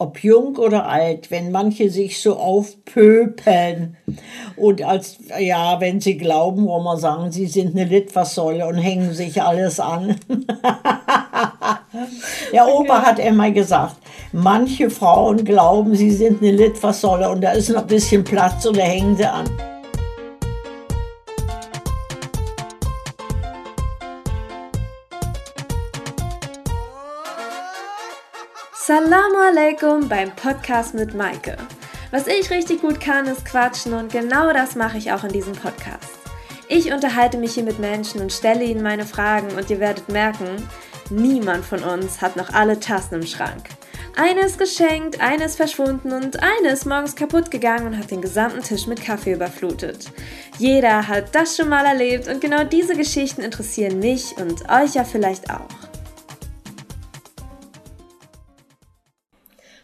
ob jung oder alt, wenn manche sich so aufpöpeln und als, ja, wenn sie glauben, wo man sagen, sie sind eine Litfaßsäule und hängen sich alles an. Der Opa hat immer gesagt, manche Frauen glauben, sie sind eine Litfaßsäule und da ist noch ein bisschen Platz und da hängen sie an. Salamu alaikum beim Podcast mit Maike. Was ich richtig gut kann, ist quatschen und genau das mache ich auch in diesem Podcast. Ich unterhalte mich hier mit Menschen und stelle ihnen meine Fragen und ihr werdet merken, niemand von uns hat noch alle Tassen im Schrank. Eine ist geschenkt, eine ist verschwunden und eine ist morgens kaputt gegangen und hat den gesamten Tisch mit Kaffee überflutet. Jeder hat das schon mal erlebt und genau diese Geschichten interessieren mich und euch ja vielleicht auch.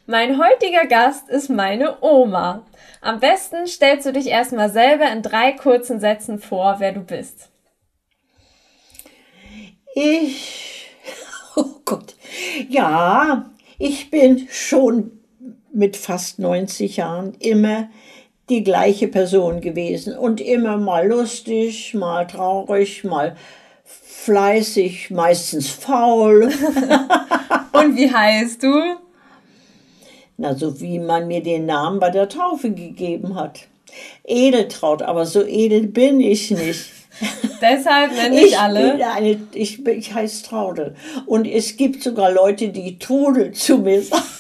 Mein heutiger Gast ist meine Oma. Am besten stellst du dich erstmal selber in drei kurzen Sätzen vor, wer du bist. Ich, oh Gott, ja, ich bin schon mit fast 90 Jahren immer die gleiche Person gewesen und immer mal lustig, mal traurig, mal fleißig, meistens faul. und wie heißt du? Na, so wie man mir den Namen bei der Taufe gegeben hat. Edeltraut, aber so edel bin ich nicht. Deshalb nenne ich, ich alle. Eine, ich, ich heiße Traudel. Und es gibt sogar Leute, die Trudel zu mir sagen.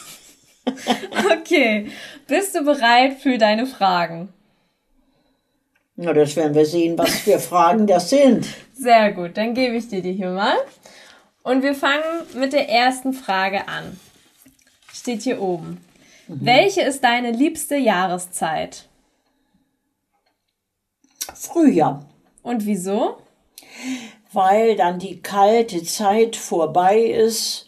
Okay. Bist du bereit für deine Fragen? Na, das werden wir sehen, was für Fragen das sind. Sehr gut, dann gebe ich dir die hier mal. Und wir fangen mit der ersten Frage an. Steht hier oben. Mhm. Welche ist deine liebste Jahreszeit? Frühjahr. Und wieso? Weil dann die kalte Zeit vorbei ist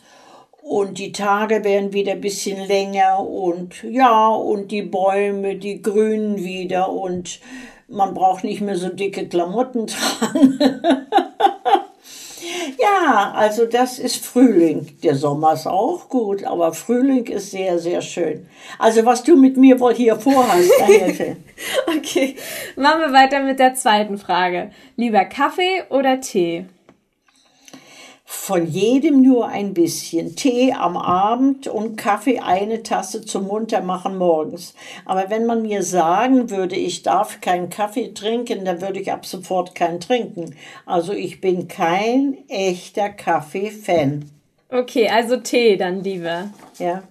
und die Tage werden wieder ein bisschen länger und ja, und die Bäume, die grünen wieder und man braucht nicht mehr so dicke Klamotten tragen. Ja, also das ist Frühling. Der Sommer ist auch gut, aber Frühling ist sehr, sehr schön. Also was du mit mir wohl hier vorhast, Okay, machen wir weiter mit der zweiten Frage. Lieber Kaffee oder Tee? Von jedem nur ein bisschen. Tee am Abend und Kaffee eine Tasse zum Muntermachen morgens. Aber wenn man mir sagen würde, ich darf keinen Kaffee trinken, dann würde ich ab sofort keinen trinken. Also ich bin kein echter Kaffee-Fan. Okay, also Tee dann lieber. Ja.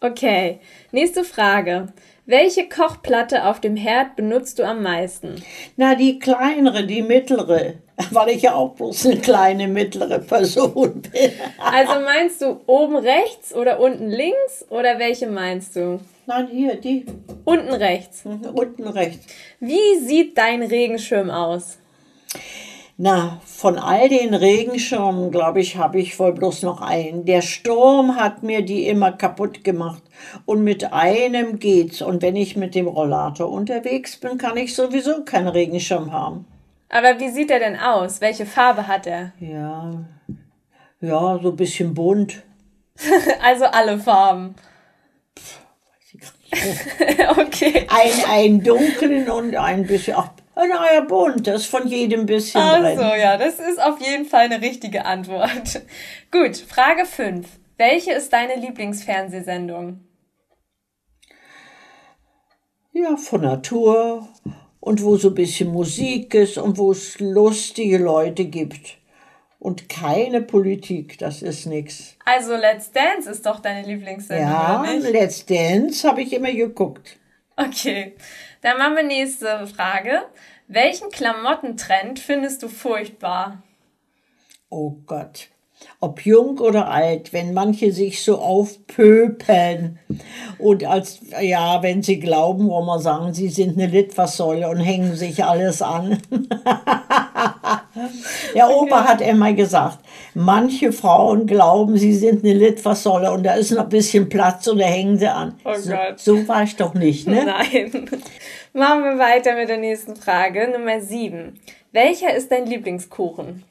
Okay, nächste Frage. Welche Kochplatte auf dem Herd benutzt du am meisten? Na, die kleinere, die mittlere, weil ich ja auch bloß eine kleine, mittlere Person bin. also meinst du oben rechts oder unten links oder welche meinst du? Nein, hier, die. Unten rechts. Mhm, unten rechts. Wie sieht dein Regenschirm aus? Na, von all den Regenschirmen, glaube ich, habe ich wohl bloß noch einen. Der Sturm hat mir die immer kaputt gemacht. Und mit einem geht's. Und wenn ich mit dem Rollator unterwegs bin, kann ich sowieso keinen Regenschirm haben. Aber wie sieht er denn aus? Welche Farbe hat er? Ja, ja, so ein bisschen bunt. also alle Farben. Pff, okay. Ein, ein dunklen und ein bisschen, ach, naja, bunt, das ist von jedem bisschen Ach drin. so, ja, das ist auf jeden Fall eine richtige Antwort. Gut, Frage 5. Welche ist deine Lieblingsfernsehsendung? Ja, von Natur und wo so ein bisschen Musik ist und wo es lustige Leute gibt. Und keine Politik, das ist nix. Also Let's Dance ist doch deine Lieblingssendung, Ja? Let's Dance habe ich immer geguckt. Okay, dann machen wir nächste Frage. Welchen Klamottentrend findest du furchtbar? Oh Gott. Ob jung oder alt, wenn manche sich so aufpöpeln und als, ja, wenn sie glauben, wo man sagen, sie sind eine Litfaßsäule und hängen sich alles an. Der Opa hat immer gesagt, manche Frauen glauben, sie sind eine Litfaßsäule und da ist noch ein bisschen Platz und da hängen sie an. Oh so, Gott. so war ich doch nicht, ne? Nein. Machen wir weiter mit der nächsten Frage. Nummer 7. Welcher ist dein Lieblingskuchen?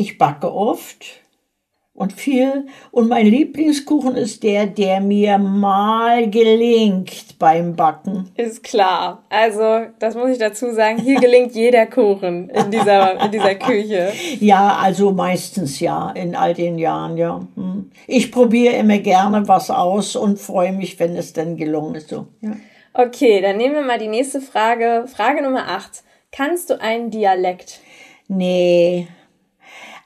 Ich backe oft und viel. Und mein Lieblingskuchen ist der, der mir mal gelingt beim Backen. Ist klar. Also, das muss ich dazu sagen. Hier gelingt jeder Kuchen in dieser, in dieser Küche. Ja, also meistens ja, in all den Jahren, ja. Hm. Ich probiere immer gerne was aus und freue mich, wenn es dann gelungen ist. So, ja. Okay, dann nehmen wir mal die nächste Frage. Frage Nummer 8. Kannst du einen Dialekt? Nee.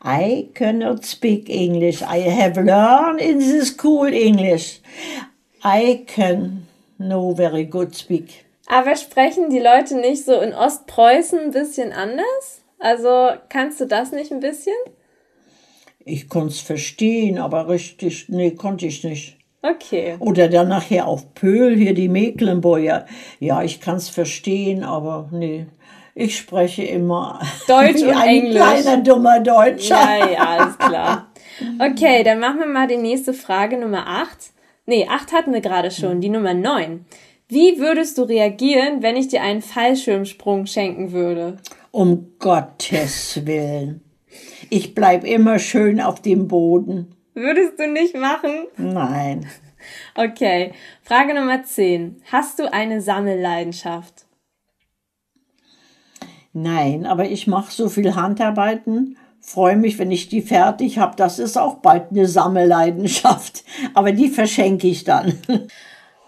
I cannot speak English. I have learned in the school English. I can no very good speak. Aber sprechen die Leute nicht so in Ostpreußen ein bisschen anders? Also kannst du das nicht ein bisschen? Ich konnte es verstehen, aber richtig, nee, konnte ich nicht. Okay. Oder dann nachher auf Pöhl, hier die Mecklenburger. Ja, ich kann es verstehen, aber nee. Ich spreche immer Deutsch und ein Englisch. kleiner dummer Deutscher. Ja, ja, alles klar. Okay, dann machen wir mal die nächste Frage, Nummer 8. Nee, 8 hatten wir gerade schon, die Nummer 9. Wie würdest du reagieren, wenn ich dir einen Fallschirmsprung schenken würde? Um Gottes Willen. Ich bleib immer schön auf dem Boden. Würdest du nicht machen? Nein. Okay, Frage Nummer 10. Hast du eine Sammelleidenschaft? Nein, aber ich mache so viel Handarbeiten, freue mich, wenn ich die fertig habe. Das ist auch bald eine Sammelleidenschaft. Aber die verschenke ich dann.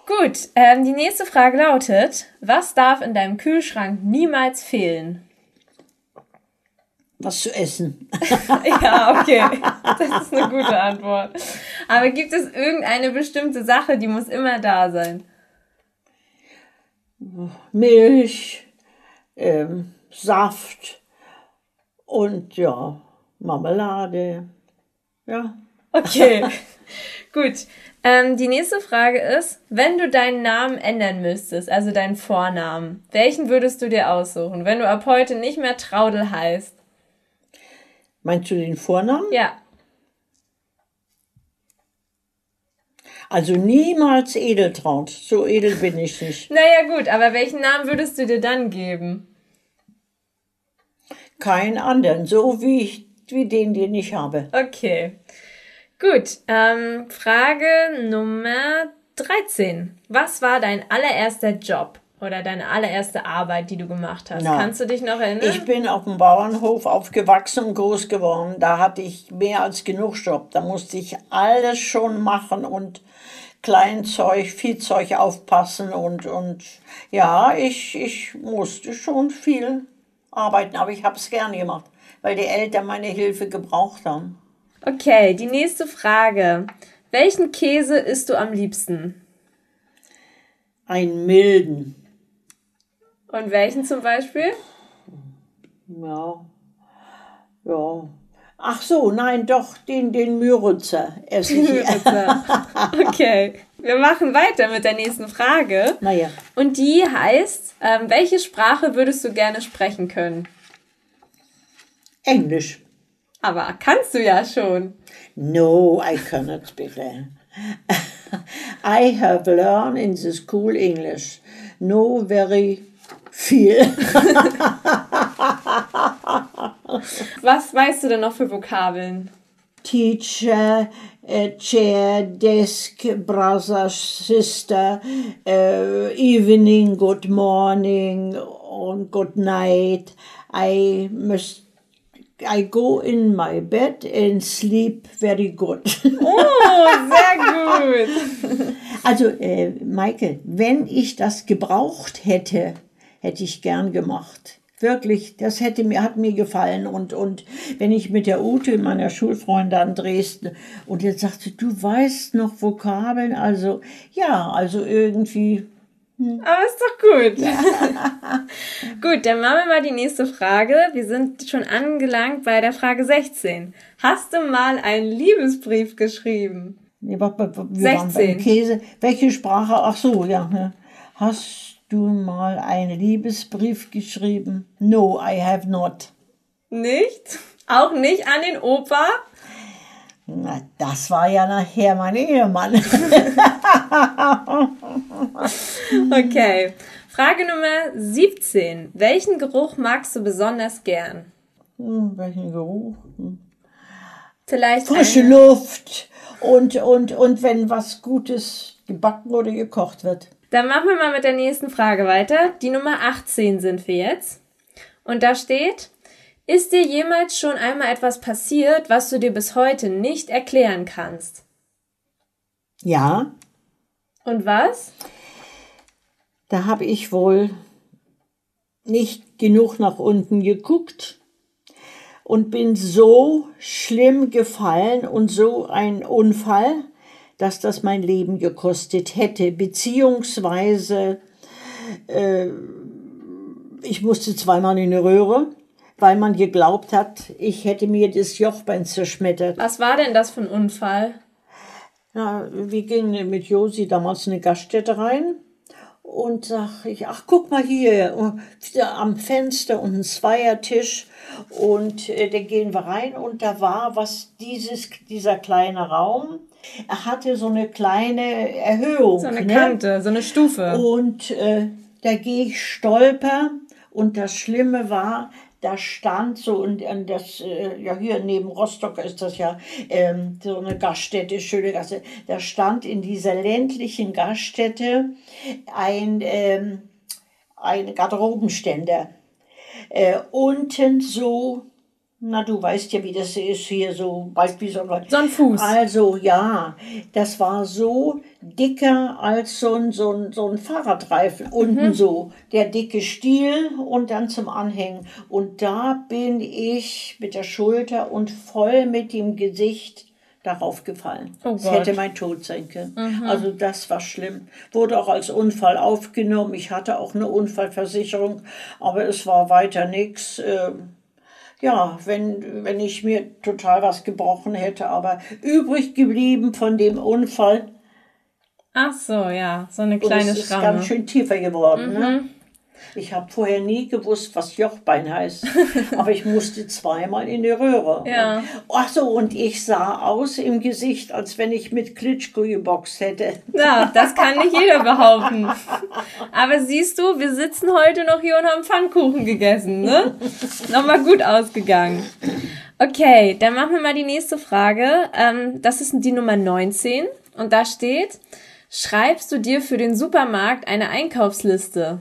Gut, ähm, die nächste Frage lautet, was darf in deinem Kühlschrank niemals fehlen? Was zu essen. ja, okay, das ist eine gute Antwort. Aber gibt es irgendeine bestimmte Sache, die muss immer da sein? Milch, ähm, Saft und ja, Marmelade. Ja. Okay, gut. Ähm, die nächste Frage ist, wenn du deinen Namen ändern müsstest, also deinen Vornamen, welchen würdest du dir aussuchen, wenn du ab heute nicht mehr Traudel heißt? Meinst du den Vornamen? Ja. Also niemals Edeltraut. So edel bin ich nicht. Naja gut, aber welchen Namen würdest du dir dann geben? Keinen anderen. So wie ich, wie den, den ich habe. Okay. Gut. Ähm, Frage Nummer 13. Was war dein allererster Job oder deine allererste Arbeit, die du gemacht hast? Na, Kannst du dich noch erinnern? Ich bin auf dem Bauernhof aufgewachsen und groß geworden. Da hatte ich mehr als genug Job. Da musste ich alles schon machen und Kleinzeug, Viehzeug aufpassen und, und ja, ich, ich musste schon viel arbeiten, aber ich habe es gerne gemacht, weil die Eltern meine Hilfe gebraucht haben. Okay, die nächste Frage. Welchen Käse isst du am liebsten? Einen milden. Und welchen zum Beispiel? Ja. Ja. Ach so, nein, doch, den, den Müritzer esse ich. okay, wir machen weiter mit der nächsten Frage. Naja. Und die heißt, ähm, welche Sprache würdest du gerne sprechen können? Englisch. Aber kannst du ja schon. No, I cannot speak. I have learned in the school English. No very viel. Was weißt du denn noch für Vokabeln? Teacher, uh, chair, desk, brother, sister, uh, evening, good morning and good night. I must I go in my bed and sleep very good. Oh, sehr gut. Also, äh, Maike, wenn ich das gebraucht hätte, hätte ich gern gemacht. Wirklich, das hätte mir, hat mir gefallen. Und, und wenn ich mit der Ute, meiner Schulfreundin an Dresden, und jetzt sagte, du weißt noch Vokabeln, also ja, also irgendwie. Aber ist doch gut. gut, dann machen wir mal die nächste Frage. Wir sind schon angelangt bei der Frage 16. Hast du mal einen Liebesbrief geschrieben? Wir waren beim 16. Käse. Welche Sprache? Ach so, ja. ja. Hast du mal einen Liebesbrief geschrieben? No, I have not. Nicht? Auch nicht an den Opa? Na, das war ja nachher mein Ehemann. Okay. Frage Nummer 17. Welchen Geruch magst du besonders gern? Hm, welchen Geruch? Hm. Vielleicht Frische eine- Luft und, und, und wenn was Gutes gebacken oder gekocht wird. Dann machen wir mal mit der nächsten Frage weiter. Die Nummer 18 sind wir jetzt. Und da steht, ist dir jemals schon einmal etwas passiert, was du dir bis heute nicht erklären kannst? Ja, Und was? da habe ich wohl nicht genug nach unten geguckt und bin so schlimm gefallen und so ein Unfall, dass das mein Leben gekostet hätte, beziehungsweise äh, ich musste zweimal in die Röhre, weil man geglaubt hat, ich hätte mir das Jochbein zerschmettert. Was war denn das für ein Unfall? Ja, wir gingen mit Josi damals in eine Gaststätte rein und sag ich, ach guck mal hier, am Fenster und ein Zweiertisch und äh, da gehen wir rein und da war was dieses dieser kleine Raum. Er hatte so eine kleine Erhöhung. So eine ne? Kante, so eine Stufe. Und äh, da gehe ich stolper und das Schlimme war, da stand so, und, und das, äh, ja hier neben Rostock ist das ja ähm, so eine Gaststätte, schöne Gaststätte, da stand in dieser ländlichen Gaststätte ein, ähm, ein Garderobenständer. Äh, unten so, na du weißt ja, wie das ist hier so, bald wie so ein So ein Fuß. also ja, das war so dicker als so ein, so ein, so ein Fahrradreifen. Unten so der dicke Stiel und dann zum Anhängen. Und da bin ich mit der Schulter und voll mit dem Gesicht darauf gefallen. Oh das Gott. hätte mein Tod sein können. Also das war schlimm. Wurde auch als Unfall aufgenommen. Ich hatte auch eine Unfallversicherung, aber es war weiter nichts. Ähm, ja, wenn, wenn ich mir total was gebrochen hätte, aber übrig geblieben von dem Unfall, Ach so, ja, so eine und kleine es ist Schramme. ganz schön tiefer geworden. Ne? Ich habe vorher nie gewusst, was Jochbein heißt, aber ich musste zweimal in die Röhre. Ja. Ach so, und ich sah aus im Gesicht, als wenn ich mit Klitschko geboxt hätte. Ja, das kann nicht jeder behaupten. Aber siehst du, wir sitzen heute noch hier und haben Pfannkuchen gegessen, ne? Nochmal gut ausgegangen. Okay, dann machen wir mal die nächste Frage. Ähm, das ist die Nummer 19 und da steht, schreibst du dir für den Supermarkt eine Einkaufsliste?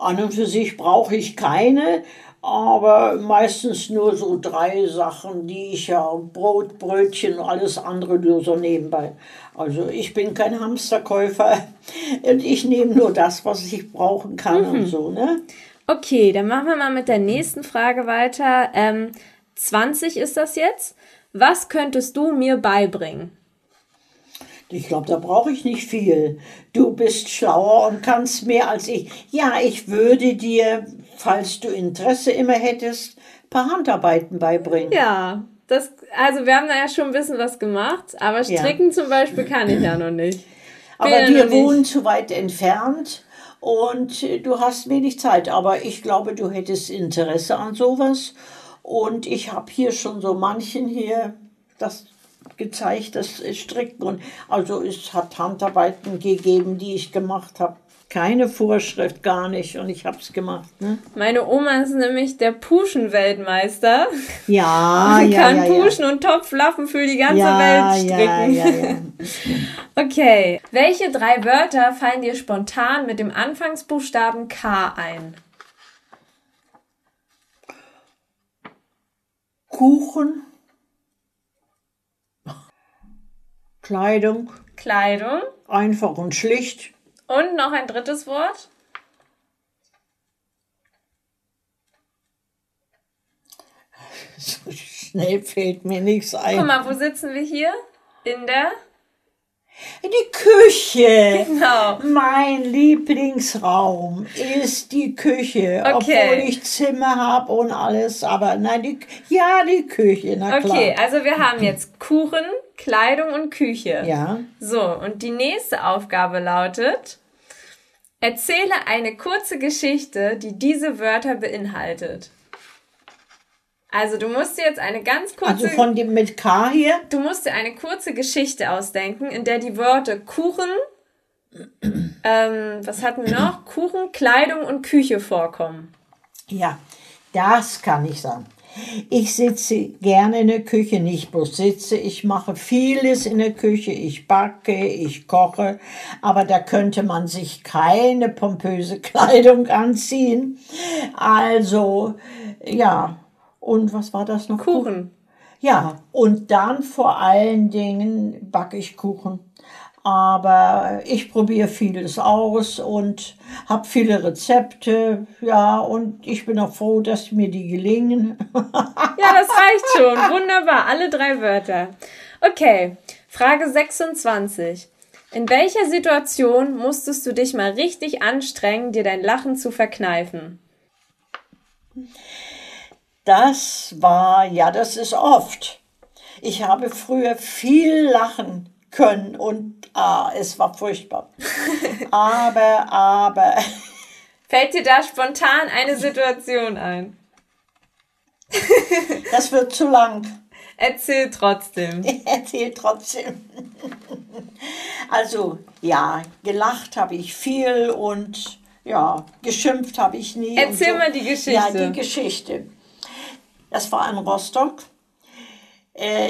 An und für sich brauche ich keine, aber meistens nur so drei Sachen, die ich ja, Brot, Brötchen, alles andere nur so nebenbei. Also ich bin kein Hamsterkäufer und ich nehme nur das, was ich brauchen kann und so, ne? Okay, dann machen wir mal mit der nächsten Frage weiter. Ähm, 20 ist das jetzt. Was könntest du mir beibringen? Ich glaube, da brauche ich nicht viel. Du bist schlauer und kannst mehr als ich. Ja, ich würde dir, falls du Interesse immer hättest, ein paar Handarbeiten beibringen. Ja, das, also wir haben da ja schon ein bisschen was gemacht, aber Ja. stricken zum Beispiel kann ich ja noch nicht. Bin Aber ja wir wohnen zu weit entfernt und äh, du hast wenig Zeit. Aber ich glaube, du hättest Interesse an sowas. Und ich habe hier schon so manchen hier das gezeigt, das Stricken. Und also es hat Handarbeiten gegeben, die ich gemacht habe. Keine Vorschrift, gar nicht. Und ich habe es gemacht. Ne? Meine Oma ist nämlich der Puschen-Weltmeister. Ja, Sie ja, kann ja, ja. Puschen und Topflappen für die ganze Ja, Welt ja, stricken. ja, ja. Okay. Welche drei Wörter fallen dir spontan mit dem Anfangsbuchstaben K ein? Kuchen, Kleidung, Kleidung. einfach und schlicht. Und noch ein drittes Wort? So schnell fällt mir nichts Guck ein. mal, wo sitzen wir hier? In der? Die Küche. Genau. Mein Lieblingsraum ist die Küche, Okay. obwohl ich Zimmer habe und alles. Aber nein, die, ja, die Küche, na klar. Okay, also wir haben jetzt Kuchen, Kleidung und Küche. Ja, So, und die nächste Aufgabe lautet, erzähle eine kurze Geschichte, die diese Wörter beinhaltet. Also du musst dir jetzt eine ganz kurze, also von dem mit K hier. du musst dir eine kurze Geschichte ausdenken, in der die Worte Kuchen, ähm, was hatten wir noch? Kuchen, Kleidung und Küche vorkommen. Ja, das kann ich sagen. Ich sitze gerne in der Küche, nicht bloß sitze, ich mache vieles in der Küche, ich backe, ich koche, aber da könnte man sich keine pompöse Kleidung anziehen. Also, ja, und was war das noch? Kuchen. Ja, und dann vor allen Dingen backe ich Kuchen. Aber ich probiere vieles aus und habe viele Rezepte. Ja, und ich bin auch froh, dass mir die gelingen. ja, das reicht schon. Wunderbar. Alle drei Wörter. Okay, Frage 26. In welcher Situation musstest du dich mal richtig anstrengen, dir dein Lachen zu verkneifen? Das war, ja, das ist oft. Ich habe früher viel lachen können und ah, es war furchtbar. aber, aber. Fällt dir da spontan eine Situation ein? das wird zu lang. Erzähl trotzdem. Erzähl trotzdem. Also, ja, gelacht habe ich viel und ja, geschimpft habe ich nie. Erzähl so. mal die Geschichte. Ja, die Geschichte. Das war in Rostock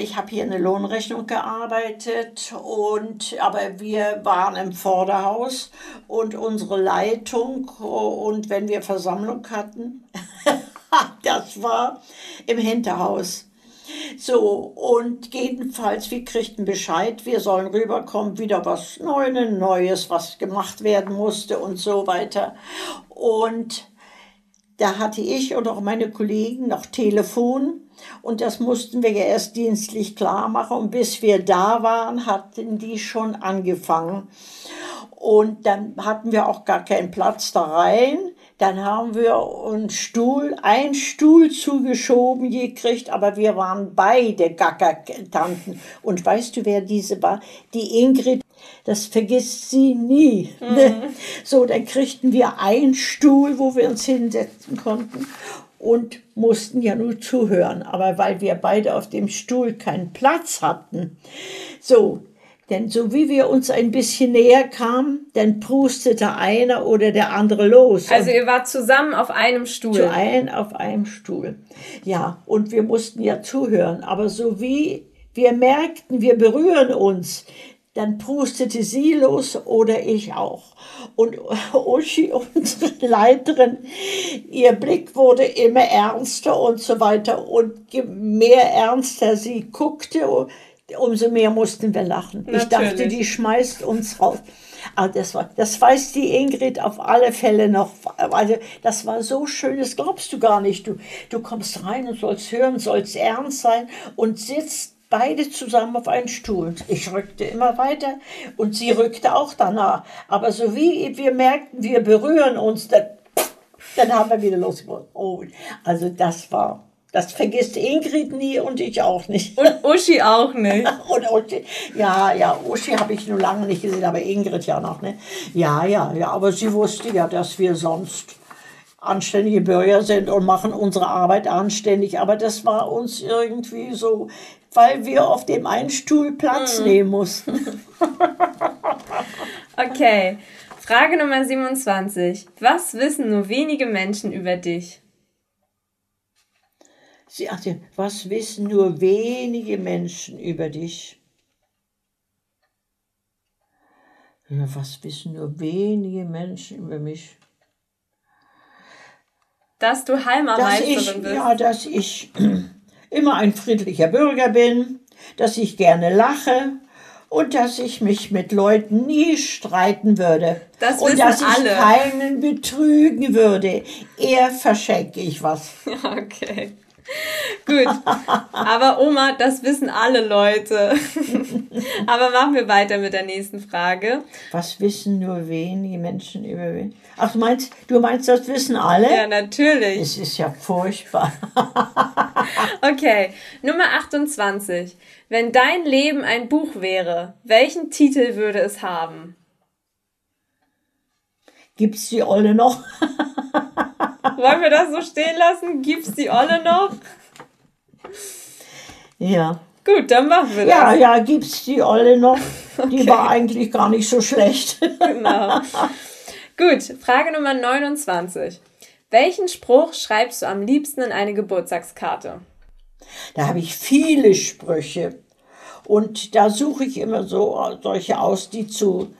ich habe hier eine Lohnrechnung gearbeitet und aber wir waren im Vorderhaus und unsere Leitung und wenn wir Versammlung hatten, das war im Hinterhaus. So, und jedenfalls, wir kriegten Bescheid, wir sollen rüberkommen, wieder was Neues, was gemacht werden musste und so weiter. Und da hatte ich und auch meine Kollegen noch Telefon und das mussten wir ja erst dienstlich klar machen. Und bis wir da waren, hatten die schon angefangen. Und dann hatten wir auch gar keinen Platz da rein. Dann haben wir einen Stuhl, einen Stuhl zugeschoben gekriegt, aber wir waren beide Gackertanten. Und weißt du, wer diese war? Die Ingrid das vergisst sie nie. Mhm. So, dann kriegten wir einen Stuhl, wo wir uns hinsetzen konnten und mussten ja nur zuhören. Aber weil wir beide auf dem Stuhl keinen Platz hatten, so, denn so wie wir uns ein bisschen näher kamen, dann prustete einer oder der andere los. Also ihr wart zusammen auf einem Stuhl. Zu ein auf einem Stuhl. Ja, und wir mussten ja zuhören. Aber so wie wir merkten, wir berühren uns, dann prustete sie los oder ich auch. Und Uschi, unsere Leiterin, ihr Blick wurde immer ernster und so weiter. Und je mehr ernster sie guckte, umso mehr mussten wir lachen. Natürlich. Ich dachte, die schmeißt uns raus. Aber das, war, das weiß die Ingrid auf alle Fälle noch. Also, das war so schön, das glaubst du gar nicht. Du, du kommst rein und sollst hören, sollst ernst sein und sitzt beide zusammen auf einen Stuhl. Ich rückte immer weiter und sie rückte auch danach. Aber so wie wir merkten, wir berühren uns, dann, dann haben wir wieder losgeworden. Oh, also das war, das vergisst Ingrid nie und ich auch nicht. Und Uschi auch nicht. und Uschi, ja, ja, Uschi habe ich nur lange nicht gesehen, aber Ingrid ja noch, ne? Ja, ja, ja, aber sie wusste ja, dass wir sonst anständige Bürger sind und machen unsere Arbeit anständig. Aber das war uns irgendwie so, weil wir auf dem einen Stuhl Platz hm. nehmen mussten. okay, Frage Nummer 27. Was wissen nur wenige Menschen über dich? Sie sagte, was wissen nur wenige Menschen über dich? Ja, was wissen nur wenige Menschen über mich? Dass du Heimermeisterin bist. Ja, dass ich immer ein friedlicher Bürger bin, dass ich gerne lache und dass ich mich mit Leuten nie streiten würde. Das und dass alle. ich keinen betrügen würde. Eher verschenke ich was. Okay. Gut, aber Oma, das wissen alle Leute. aber machen wir weiter mit der nächsten Frage. Was wissen nur wenige Menschen über wen? Ach, du meinst, du meinst, das wissen alle? Ja, natürlich. Es ist ja furchtbar. okay, Nummer 28. Wenn dein Leben ein Buch wäre, welchen Titel würde es haben? Gibt's die Olle noch? Wollen wir das so stehen lassen? Gibt's die Olle noch? Ja. Gut, dann machen wir das. Ja, ja, gibt's die Olle noch. Okay. Die war eigentlich gar nicht so schlecht. genau. Gut, Frage Nummer 29. Welchen Spruch schreibst du am liebsten in eine Geburtstagskarte? Da habe ich viele Sprüche. Und da suche ich immer so solche aus, die zu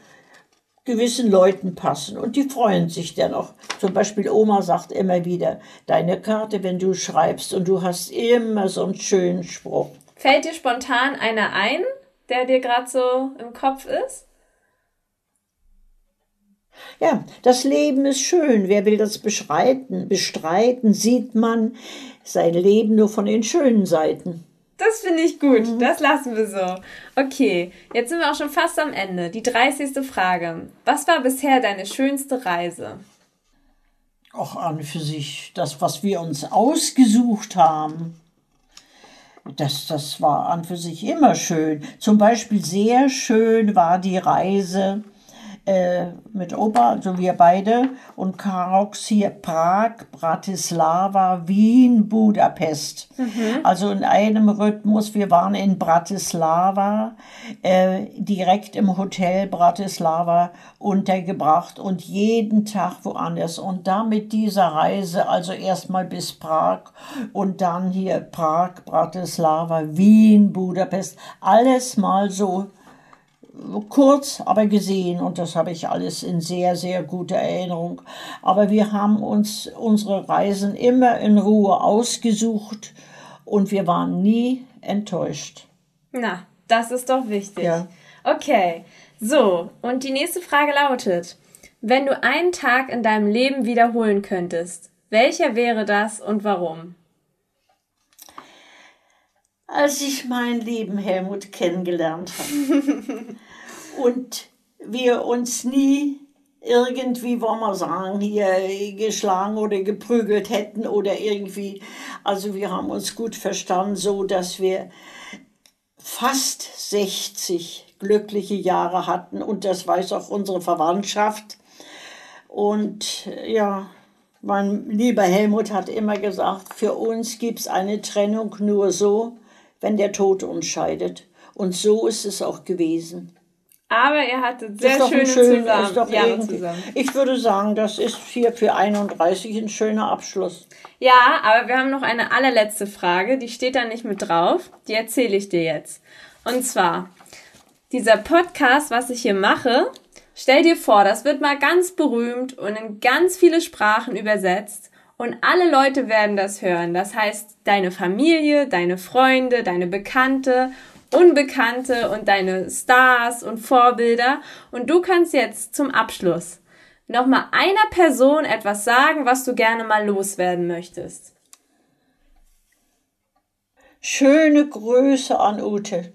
gewissen Leuten passen. Und die freuen sich dann auch. Zum Beispiel Oma sagt immer wieder, deine Karte, wenn du schreibst und du hast immer so einen schönen Spruch. Fällt dir spontan einer ein, der dir gerade so im Kopf ist? Ja, das Leben ist schön. Wer will das beschreiten? Bestreiten sieht man sein Leben nur von den schönen Seiten. Das finde ich gut. Mhm. Das lassen wir so. Okay, jetzt sind wir auch schon fast am Ende. Die 30. Frage. Was war bisher deine schönste Reise? Auch an für sich das, was wir uns ausgesucht haben. Das, das war an für sich immer schön. Zum Beispiel sehr schön war die Reise äh, mit Opa, also wir beide, und Karox hier Prag, Bratislava, Wien, Budapest. Mhm. Also in einem Rhythmus. Wir waren in Bratislava, äh, direkt im Hotel Bratislava untergebracht und jeden Tag woanders. Und da mit dieser Reise, also erstmal bis Prag und dann hier Prag, Bratislava, Wien, Budapest, alles mal so kurz, aber gesehen und das habe ich alles in sehr, sehr guter Erinnerung. Aber wir haben uns unsere Reisen immer in Ruhe ausgesucht und wir waren nie enttäuscht. Na, das ist doch wichtig. Ja. Okay, so, und die nächste Frage lautet, wenn du einen Tag in deinem Leben wiederholen könntest, welcher wäre das und warum? Als ich mein lieben Helmut kennengelernt habe. und wir uns nie irgendwie, wollen wir sagen, hier geschlagen oder geprügelt hätten oder irgendwie. Also wir haben uns gut verstanden, so dass wir fast 60 glückliche Jahre hatten und das weiß auch unsere Verwandtschaft. Und ja, mein lieber Helmut hat immer gesagt, für uns gibt es eine Trennung nur so, wenn der Tod uns scheidet. Und so ist es auch gewesen. Aber ihr hattet sehr schöne schön, zusammen, Jahre zusammen. Ich würde sagen, das ist hier für 31 ein schöner Abschluss. Ja, aber wir haben noch eine allerletzte Frage, die steht da nicht mit drauf. Die erzähle ich dir jetzt. Und zwar, dieser Podcast, was ich hier mache, stell dir vor, das wird mal ganz berühmt und in ganz viele Sprachen übersetzt. Und alle Leute werden das hören. Das heißt, deine Familie, deine Freunde, deine Bekannte Unbekannte und deine Stars und Vorbilder. Und du kannst jetzt zum Abschluss nochmal einer Person etwas sagen, was du gerne mal loswerden möchtest. Schöne Grüße an Ute.